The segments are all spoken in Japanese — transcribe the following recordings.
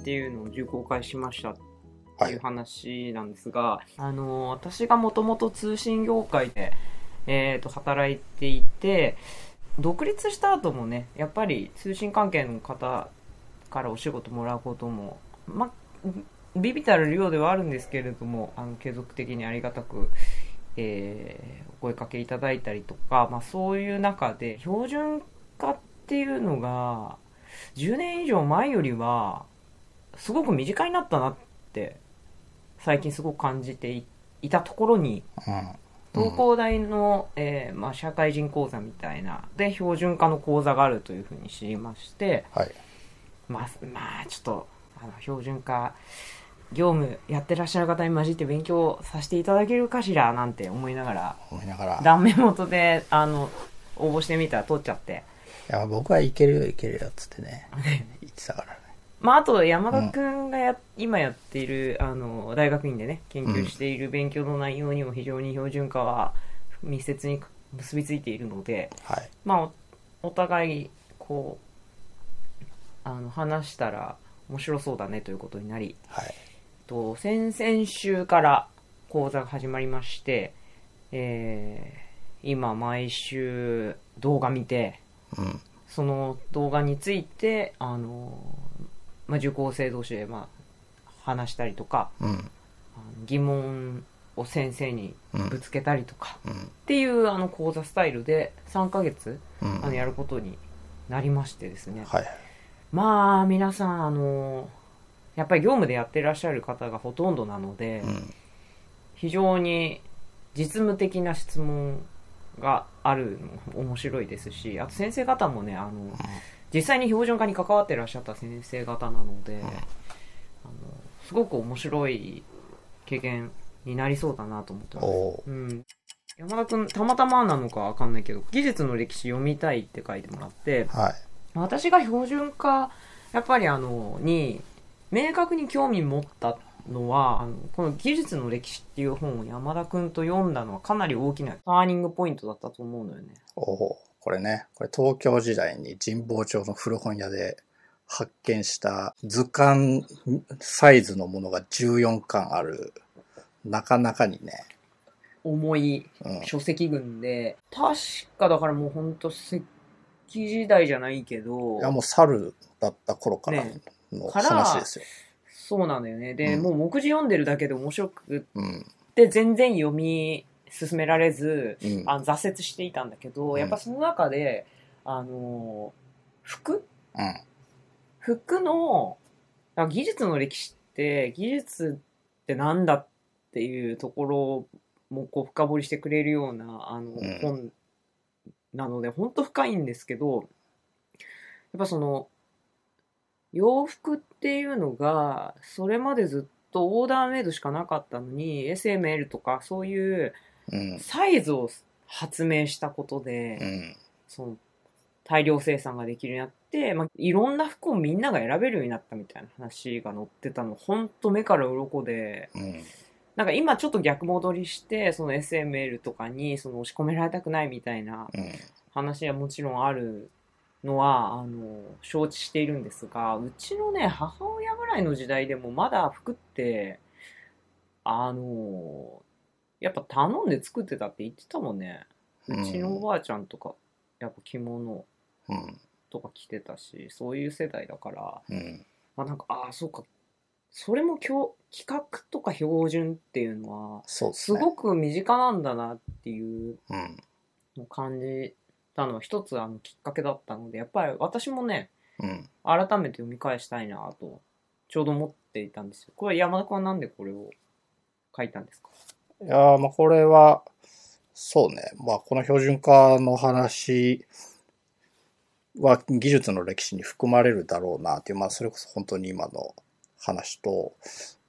っていうのを受講会しましたっていう話なんですが、あの私がもともと通信業界で、えー、と働いていて独立した後もねやっぱり通信関係の方からお仕事もらうこともまビビたる量ではあるんですけれどもあの継続的にありがたく、えー、お声かけいただいたりとか、まあ、そういう中で標準化っていうのが10年以上前よりはすごく身近になったなって最近すごく感じていたところに、東工大の、えーまあ、社会人講座みたいなで標準化の講座があるというふうに知りまして、はい、まあまあちょっとあの標準化業務やってらっしゃる方に混じって勉強させていただけるかしらなんて思いながら思いながら。断面元であの応募してみたら通っちゃって。いや僕はいけるよいけるよっつってね。言ってたからね。まあ、あと山田君がや、うん、今やっているあの大学院でね研究している勉強の内容にも非常に標準化は密接に結びついているので、はい、まあお互いこうあの話したら面白そうだねということになり、はい、と先々週から講座が始まりまして、えー、今毎週動画見て、うん、その動画についてあのまあ、受講生同士で、まあ、話したりとか、うん、疑問を先生にぶつけたりとか、うん、っていうあの講座スタイルで3ヶ月、うん、あのやることになりましてですね、はい、まあ皆さんあのやっぱり業務でやってらっしゃる方がほとんどなので、非常に実務的な質問があるの面白いですしあと先生方もねあの、実際に標準化に関わってらっしゃった先生方なので、うん、あのすごく面白い経験になりそうだなと思ってます。う。ん、山田君、たまたまなのかわかんないけど、技術の歴史読みたいって書いてもらって、はい、私が標準化、やっぱりあの、に、明確に興味持ったのは、あのこの技術の歴史っていう本を山田君と読んだのはかなり大きなターニングポイントだったと思うのよね。おこれね、これ東京時代に神保町の古本屋で発見した図鑑サイズのものが14巻ある、なかなかにね、重い書籍群で、うん、確かだからもうほんと石器時代じゃないけど、いやもう猿だった頃からの話ですよ。ね、そうなんだよね。で、うん、もう目次読んでるだけで面白くって、全然読み進められず、うん、あの挫折していたんだけど、うん、やっぱその中で、あの、服、うん、服の、技術の歴史って、技術ってなんだっていうところもこう深掘りしてくれるような、あの、本なので、本当深いんですけど、やっぱその、洋服っていうのが、それまでずっとオーダーメイドしかなかったのに、SML とかそういうサイズを発明したことで、うん、その大量生産ができるようになって、まあ、いろんな服をみんなが選べるようになったみたいな話が載ってたの、ほんと目から鱗で、うん、なんか今ちょっと逆戻りして、その SML とかにその押し込められたくないみたいな話はもちろんあるのは、あの、承知しているんですが、うちのね、母親ぐらいの時代でもまだ服って、あの、やっぱ頼んで作ってたって言ってたもんね。うちのおばあちゃんとか、やっぱ着物とか着てたし、そういう世代だから、うん、まあなんか、ああ、そうか。それも今日企画とか標準っていうのは、すごく身近なんだなっていうのを感じたのは一つあのきっかけだったので、やっぱり私もね、うん、改めて読み返したいなと、ちょうど思っていたんですよ。これ山田君はなんでこれを書いたんですか？いやまあこれは、そうね。まあこの標準化の話は技術の歴史に含まれるだろうなっていう、まあそれこそ本当に今の話と、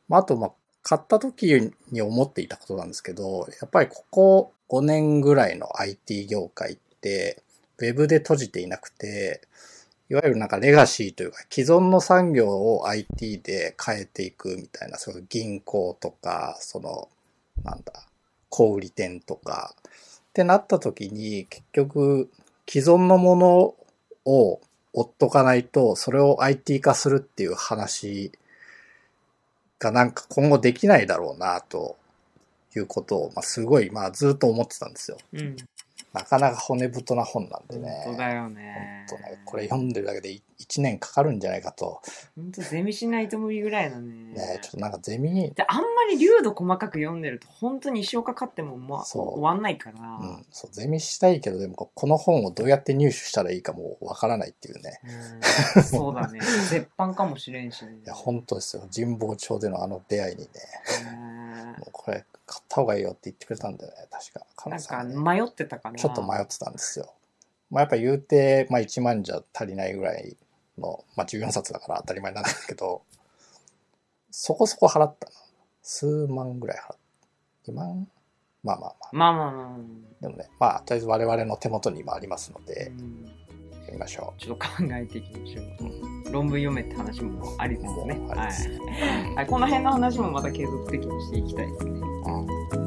まああとまあ買った時に思っていたことなんですけど、やっぱりここ5年ぐらいの IT 業界って、ウェブで閉じていなくて、いわゆるなんかレガシーというか既存の産業を IT で変えていくみたいな、その銀行とか、そのなんだ、小売店とか、ってなった時に、結局、既存のものを追っとかないと、それを IT 化するっていう話がなんか今後できないだろうな、ということを、まあ、すごい、まあ、ずっと思ってたんですよ。うん。なかなか骨太な本なんでね。本当だよね。本当ね、これ読んでるだけで1年かかるんじゃないかと。本当ゼミしないと無理ぐらいだね。ね、ちょっとなんかゼミ、であんまり流度細かく読んでると本当に一生かかっても、まあ、終わんないから。うん、そう、ゼミしたいけど、でもここの本をどうやって入手したらいいかもうわからないっていうね。うんそうだね。絶版かもしれんしね。いや、本当ですよ。神保町でのあの出会いにね、ねもうこれ買った方がいいよって言ってくれたんだよね、確か。かなんか迷ってたかな。ちょっと迷ってたんですよ。まあやっぱ言うて、まあ1万じゃ足りないぐらいの、まあ14冊だから当たり前なんだけど、そこそこ払ったな。数万ぐらい払った。2万？まあまあまあ。まあまあまあまあ。でもね、まあとりあえず我々の手元に今ありますのうで、ん読みましょちょっと考えていきましょう。論文読めって話もありですね。はりですい。はい、この辺の話もまた継続的にしていきたいですね。う。うん